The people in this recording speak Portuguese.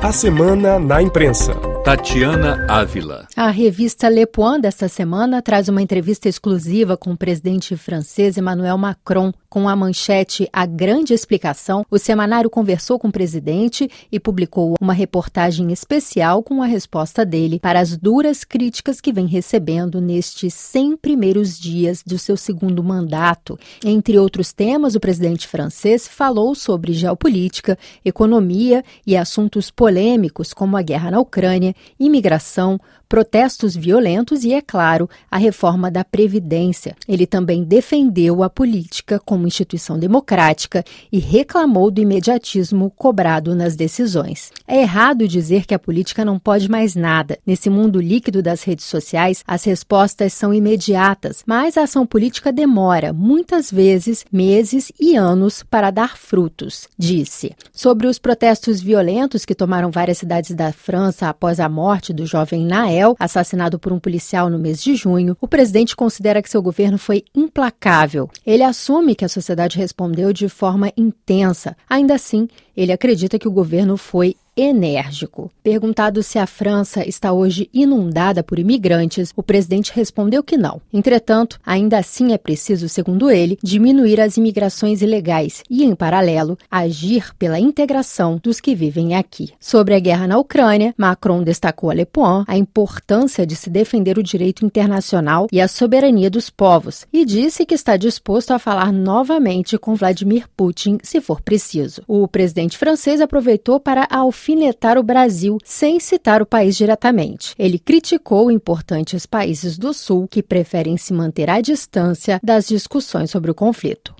A Semana na Imprensa. Tatiana Ávila. A revista Le Point desta semana traz uma entrevista exclusiva com o presidente francês Emmanuel Macron. Com a manchete A Grande Explicação, o semanário conversou com o presidente e publicou uma reportagem especial com a resposta dele para as duras críticas que vem recebendo nestes 100 primeiros dias do seu segundo mandato. Entre outros temas, o presidente francês falou sobre geopolítica, economia e assuntos polêmicos como a guerra na Ucrânia imigração, protestos violentos e, é claro, a reforma da Previdência. Ele também defendeu a política como instituição democrática e reclamou do imediatismo cobrado nas decisões. É errado dizer que a política não pode mais nada. Nesse mundo líquido das redes sociais, as respostas são imediatas, mas a ação política demora, muitas vezes, meses e anos para dar frutos, disse. Sobre os protestos violentos que tomaram várias cidades da França após a morte do jovem Nael, assassinado por um policial no mês de junho, o presidente considera que seu governo foi implacável. Ele assume que a sociedade respondeu de forma intensa. Ainda assim, ele acredita que o governo foi enérgico. Perguntado se a França está hoje inundada por imigrantes, o presidente respondeu que não. Entretanto, ainda assim é preciso, segundo ele, diminuir as imigrações ilegais e, em paralelo, agir pela integração dos que vivem aqui. Sobre a guerra na Ucrânia, Macron destacou a Le Point a importância de se defender o direito internacional e a soberania dos povos e disse que está disposto a falar novamente com Vladimir Putin se for preciso. O presidente francês aproveitou para alfinetar alfinetar o Brasil sem citar o país diretamente. Ele criticou importantes países do Sul que preferem se manter à distância das discussões sobre o conflito.